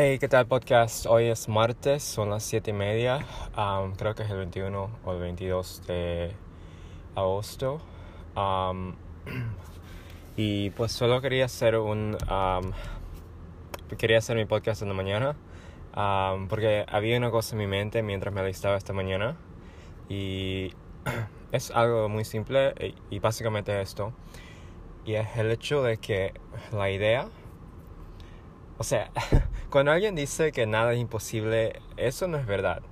Hey, ¿qué tal podcast? Hoy es martes, son las 7 y media, um, creo que es el 21 o el 22 de agosto. Um, y pues solo quería hacer un... Um, quería hacer mi podcast en la mañana porque había una cosa en mi mente mientras me alistaba esta mañana y es algo muy simple y, y básicamente esto. Y es el hecho de que la idea o sea, cuando alguien dice que nada es imposible, eso no es verdad.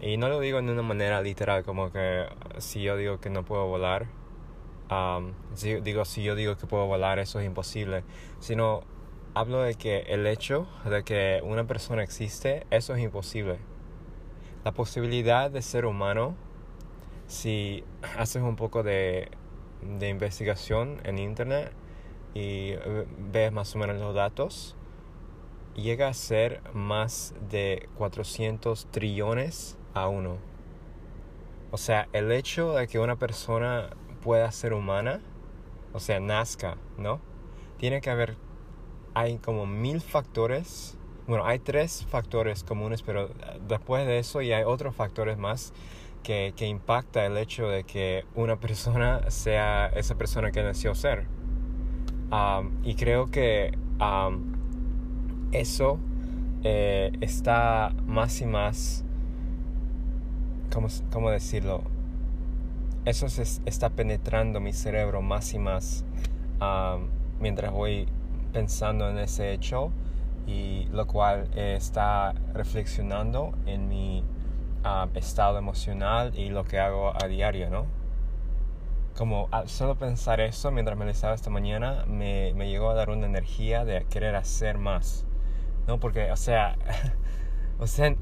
Y no lo digo en una manera literal, como que si yo digo que no puedo volar, si, digo, si yo digo que puedo volar, eso es imposible. Sino hablo de que el hecho de que una persona existe, eso es imposible. La posibilidad de ser humano, si haces un poco de, de investigación en internet, y ves más o menos los datos, llega a ser más de 400 trillones a uno. O sea, el hecho de que una persona pueda ser humana, o sea, nazca, ¿no? Tiene que haber, hay como mil factores, bueno, hay tres factores comunes, pero después de eso ya hay otros factores más que, que impacta el hecho de que una persona sea esa persona que nació ser y creo que eso eh, está más y más, ¿cómo, cómo decirlo? Eso se está penetrando mi cerebro más y más mientras voy pensando en ese hecho y lo cual está reflexionando en mi estado emocional y lo que hago a diario, ¿no? como solo pensar eso mientras me estaba esta mañana me, me, llegó a dar una energía de querer hacer más. ¿No? Porque, o sea, o sea,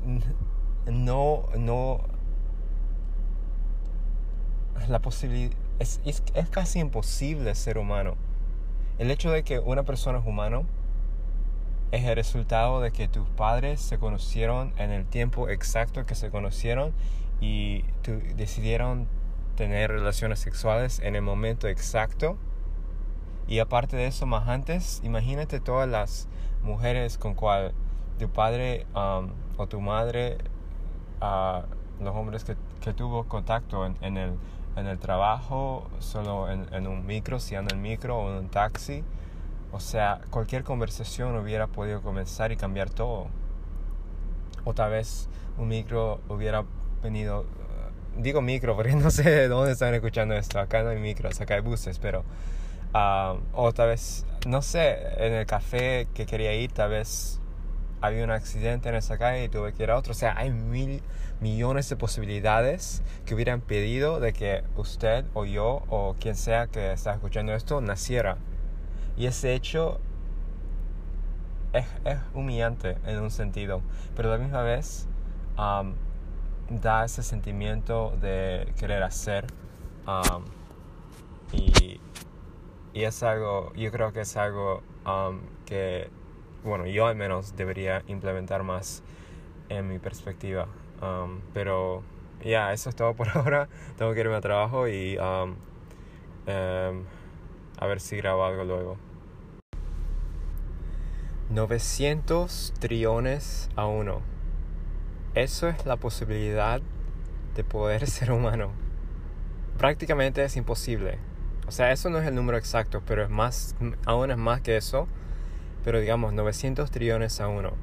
no, no, la posibilidad, es, es, es, casi imposible ser humano. El hecho de que una persona es humano es el resultado de que tus padres se conocieron en el tiempo exacto que se conocieron y decidieron tener relaciones sexuales en el momento exacto. Y aparte de eso, más antes, imagínate todas las mujeres con cual tu padre um, o tu madre, uh, los hombres que, que tuvo contacto en, en, el, en, el, trabajo, solo en, en, un micro, si anda en micro o en un taxi. O sea, cualquier conversación hubiera podido comenzar y cambiar todo. O tal vez un micro hubiera venido digo micro porque no sé de dónde están escuchando esto. Acá no hay micros, acá hay buses, pero. Uh, vez, no sé, en el café que quería ir, tal vez había un accidente en esa calle y tuve que ir a otro. O sea, hay mil millones de posibilidades que hubieran pedido de que usted o yo o quien sea que está escuchando esto naciera. Y ese hecho es, es humillante en un sentido, pero a la misma vez da ese sentimiento de querer hacer. Y, y, es algo, yo creo que es algo um, que, bueno, yo al menos debería implementar más en mi perspectiva. Um, pero ya, eso es todo por ahora. Tengo que irme a trabajo y a ver si grabo algo luego. 900 trillones a uno. Eso es la posibilidad de poder ser humano. Prácticamente es imposible. O sea, eso no es el número exacto, pero es más, aún es más que eso. Pero digamos, 900 trillones a uno.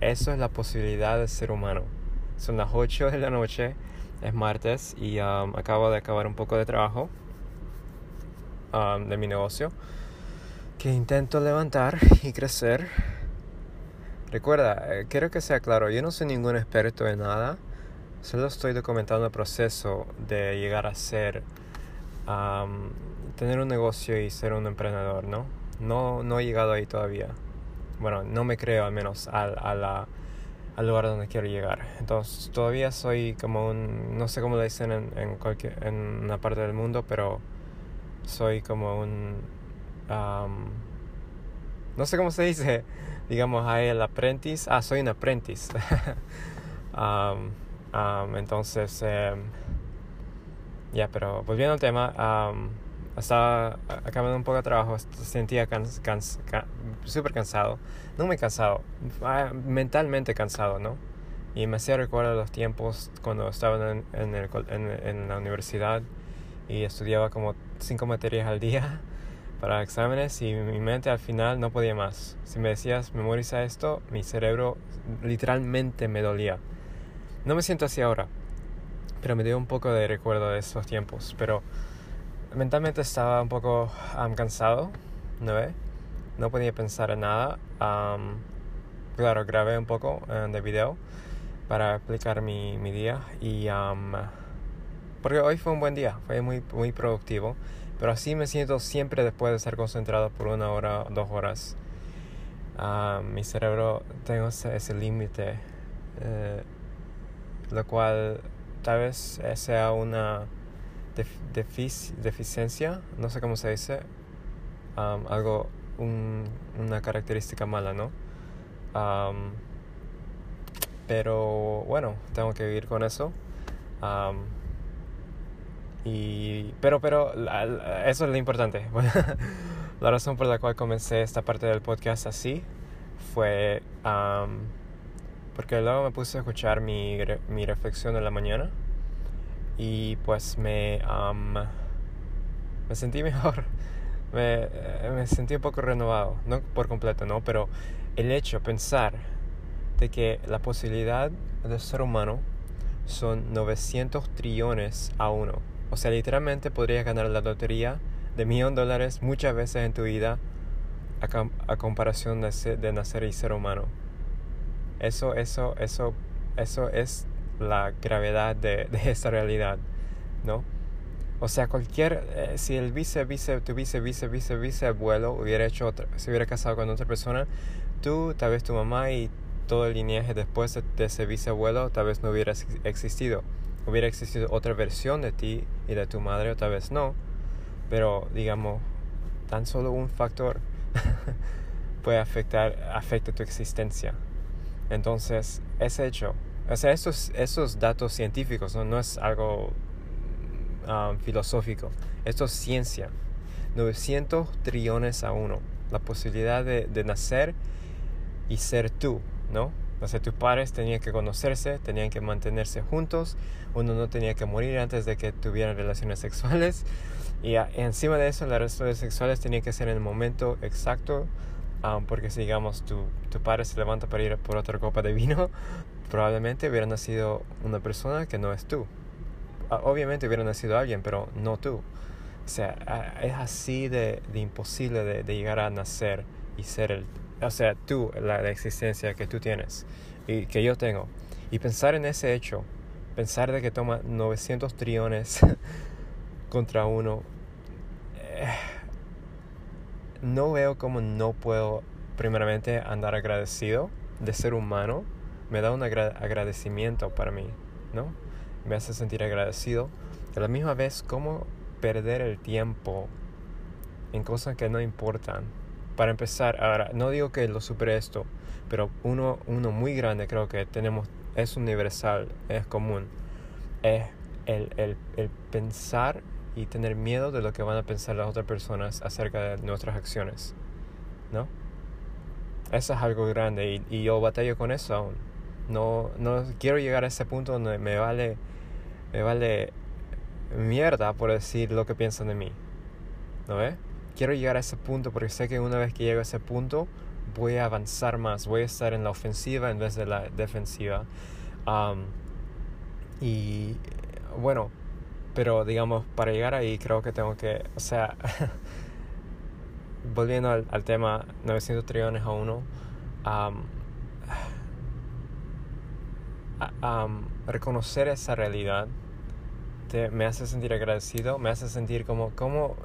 Eso es la posibilidad de ser humano. Son las 8 de la noche, es martes y um, acabo de acabar un poco de trabajo um, de mi negocio que intento levantar y crecer Recuerda, eh, quiero que sea claro, yo no soy ningún experto en nada, solo estoy documentando el proceso de llegar a ser, tener un negocio y ser un emprendedor, ¿no? No, no he llegado ahí todavía. Bueno, no me creo al menos al, a al lugar donde quiero llegar. Entonces todavía soy como un, no sé cómo le dicen en, en, cualquier, en una parte del mundo, pero soy como un, no sé cómo se dice, digamos, hay el apprentice, ah, soy un apprentice. um, um, entonces, em, ya, pero volviendo al tema, um, estaba acabando un poco de trabajo, sentía súper cansado, no muy cansado, ah, mentalmente cansado, ¿no? Y me hacía recordar los tiempos cuando estaba en, en, el, en, la universidad y estudiaba como cinco materias al día para exámenes y mi mente al final no podía más. Si me decías memoriza esto, mi cerebro literalmente me dolía. No me siento así ahora, pero me dio un poco de recuerdo de esos tiempos. Pero mentalmente estaba un poco cansado, ¿no ve? No podía pensar en nada. claro, grabé un poco eh, de video para explicar mi, mi día y porque hoy fue un buen día, fue muy, muy productivo, pero así me siento siempre después de estar concentrado por una hora, dos horas. mi cerebro tengo ese, ese límite, eh, lo cual tal vez sea una deficiencia, no sé cómo se dice, algo, una característica mala, ¿no? pero bueno, tengo que vivir con eso. y, pero, pero, eso es lo importante. la razón por la cual comencé esta parte del podcast así fue porque luego me puse a escuchar mi, mi reflexión en la mañana y pues me, me sentí mejor. Me, me, sentí un poco renovado, no por completo, ¿no? Pero el hecho, pensar de que la posibilidad del ser humano son 900 trillones a uno. O sea, literalmente podrías ganar la lotería de millón de dólares muchas veces en tu vida a, comparación de, de nacer y ser humano. Eso, eso, eso, eso es la gravedad de, de esta realidad, ¿no? O sea, cualquier, eh, si el vice, vice, tu vice, vice, vice, vice abuelo hubiera hecho otra, se hubiera casado con otra persona, tú, tal vez tu mamá y todo el linaje después de, ese bisabuelo tal vez no hubiera existido. Hubiera existido otra versión de ti y de tu madre, o tal vez no. Pero, digamos, tan solo un factor puede afectar, afecta tu existencia. Entonces, ese hecho o sea, esos, esos datos científicos no, es algo um, filosófico. Esto es ciencia. 900 trillones a uno. La posibilidad de, de nacer y ser tú, ¿no? O sea, tus padres tenían que conocerse, tenían que mantenerse juntos, uno no tenía que morir antes de que tuvieran relaciones sexuales. Y encima de eso, las relaciones sexuales tenían que ser en el momento exacto, um, porque si digamos tu, tu padre se levanta para ir por otra copa de vino, probablemente hubiera nacido una persona que no es tú. Ah, obviamente hubiera nacido alguien, pero no tú. O sea, es así de, imposible de, llegar a nacer y ser el... O sea, tú, la, existencia que tú tienes y que yo tengo. Y pensar en ese hecho, pensar de que toma 900 trillones contra uno, eh, no veo cómo no puedo primeramente andar agradecido de ser humano me da un agradecimiento para mí, ¿no? Me hace sentir agradecido. A la misma vez, cómo perder el tiempo en cosas que no importan. Para empezar, ahora, no digo que lo supere esto, pero uno, uno muy grande creo que tenemos, es universal, es común, es el, el, el pensar y tener miedo de lo que van a pensar las otras personas acerca de nuestras acciones, ¿no? Eso es algo grande y, yo batallo con eso aún. No, no quiero llegar a ese punto donde me vale, me vale mierda por decir lo que piensan de mí. ¿No ve? Quiero llegar a ese punto porque sé que una vez que llego a ese punto voy a avanzar más, voy a estar en la ofensiva en vez de la defensiva. y bueno, pero digamos, para llegar ahí creo que tengo que, o sea, volviendo al, al, tema 900 trillones a uno, reconocer esa realidad te, me hace sentir agradecido, me hace sentir como, como,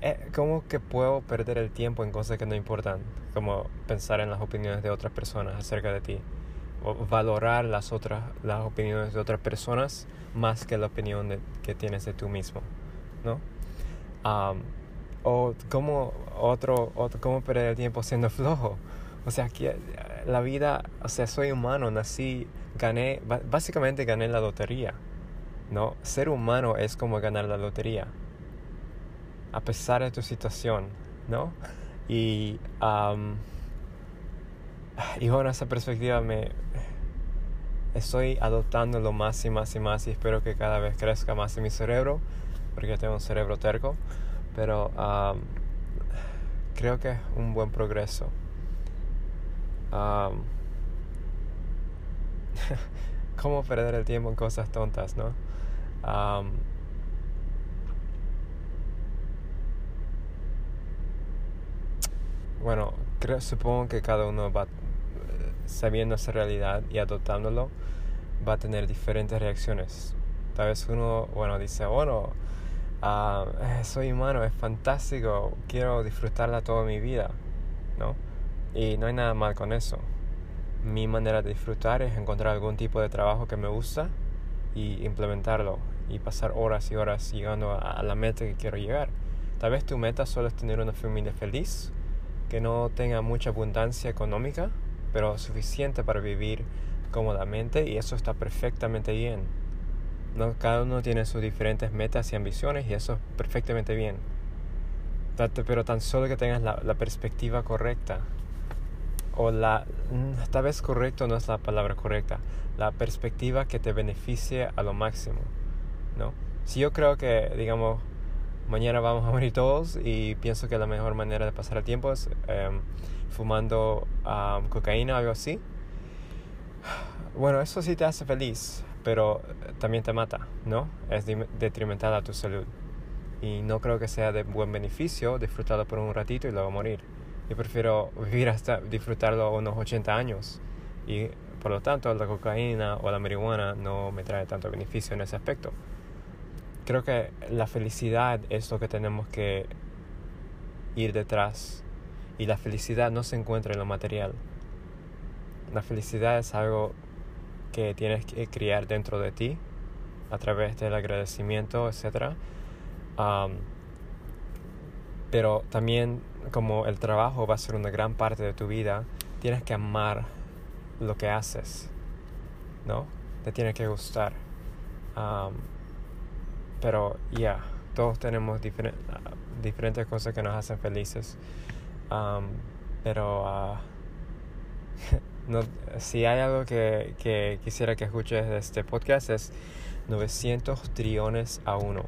eh, que puedo perder el tiempo en cosas que no importan, como pensar en las opiniones de otras personas acerca de ti, valorar las otras, las opiniones de otras personas más que la opinión que tienes de tú mismo, ¿no? o como otro, otro, cómo perder el tiempo siendo flojo. O sea, que la vida, o sea, soy humano, nací gané, básicamente gané la lotería. ¿no? Ser humano es como ganar la lotería. a pesar de tu situación, ¿no? Y, y bueno, esa perspectiva me estoy adoptándolo más y más y más y espero que cada vez crezca más en mi cerebro, porque tengo un cerebro terco, pero creo que es un buen progreso. ¿Cómo perder el tiempo en cosas tontas, no? bueno, creo, supongo que cada uno va sabiendo esa realidad y adoptándolo, va a tener diferentes reacciones. Tal vez uno, bueno, dice, bueno, uh, soy humano, es fantástico, quiero disfrutarla toda mi vida, ¿no? Y no hay nada mal con eso. Mi manera de disfrutar es encontrar algún tipo de trabajo que me gusta y implementarlo y pasar horas y horas llegando a, la meta que quiero llegar. Tal vez tu meta solo es tener una familia feliz, que no tenga mucha abundancia económica, pero suficiente para vivir cómodamente y eso está perfectamente bien. ¿no? Cada uno tiene sus diferentes metas y ambiciones y eso es perfectamente bien. Pero tan solo que tengas la, perspectiva correcta o la mm, tal vez correcto no es la palabra correcta la perspectiva que te beneficie a lo máximo no si yo creo que digamos mañana vamos a morir todos y pienso que la mejor manera de pasar el tiempo es em, fumando cocaína o algo así. Bueno eso sí te hace feliz pero también te mata no es detrimental a tu salud. Y no creo que sea de buen beneficio disfrutarlo por un ratito y luego morir. Yo prefiero vivir hasta disfrutarlo unos 80 años. Y por lo tanto la cocaína o la marihuana no me trae tanto beneficio en ese aspecto. Creo que la felicidad es lo que tenemos que ir detrás y la felicidad no se encuentra en lo material. La felicidad es algo que tienes que criar dentro de ti a través del agradecimiento, etc. pero también como el trabajo va a ser una gran parte de tu vida, tienes que amar lo que haces, ¿no? Te tiene que gustar. Pero ya, todos tenemos diferentes cosas que nos hacen felices. pero ah, no, si hay algo que, que, quisiera que escuches de este podcast es 900 trillones a uno.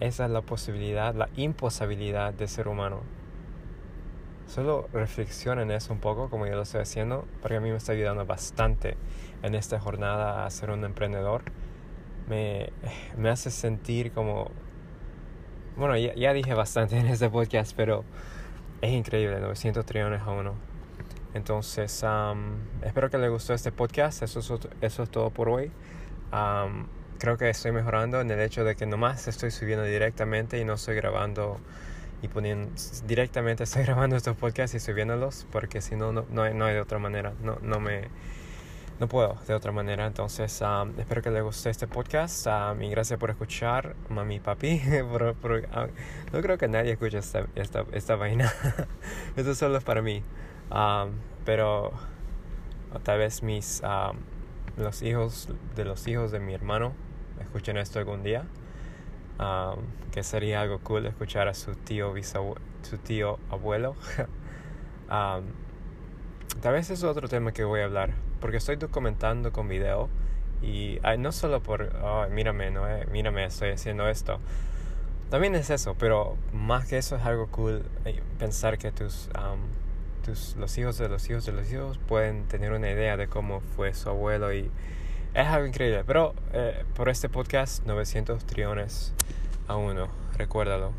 Esa es la posibilidad, la imposibilidad de ser humano. Solo reflexiona en eso un poco, como yo lo estoy haciendo, porque a mí me está ayudando bastante en esta jornada a ser un emprendedor. Me, me hace sentir como... Bueno, ya, dije bastante en este podcast, pero es increíble, 900 trillones a uno. Entonces, espero que les gustó este podcast. Eso es, eso es todo por hoy. creo que estoy mejorando en el hecho de que nomás estoy subiendo directamente y no estoy grabando y poniendo directamente estoy grabando estos podcasts y subiéndolos porque si no, no, hay, no hay de otra manera, no, no me no puedo de otra manera. Entonces, um, espero que les guste este podcast. Um, y gracias por escuchar, mami papi. Uh, no creo que nadie escuche esta, esta, esta vaina. Esto solo es para mí. Um, pero tal vez mis los hijos de los hijos de mi hermano escuchen esto algún día que sería algo cool escuchar a su tío su tío abuelo tal vez es otro tema que voy a hablar porque estoy documentando con video y no solo por mírame no eh, mírame estoy haciendo esto también es eso pero más que eso es algo cool eh, pensar que tus tus los hijos de los hijos de los hijos pueden tener una idea de cómo fue su abuelo y es algo increíble. Pero eh, por este podcast, 900 trillones a uno. Recuérdalo.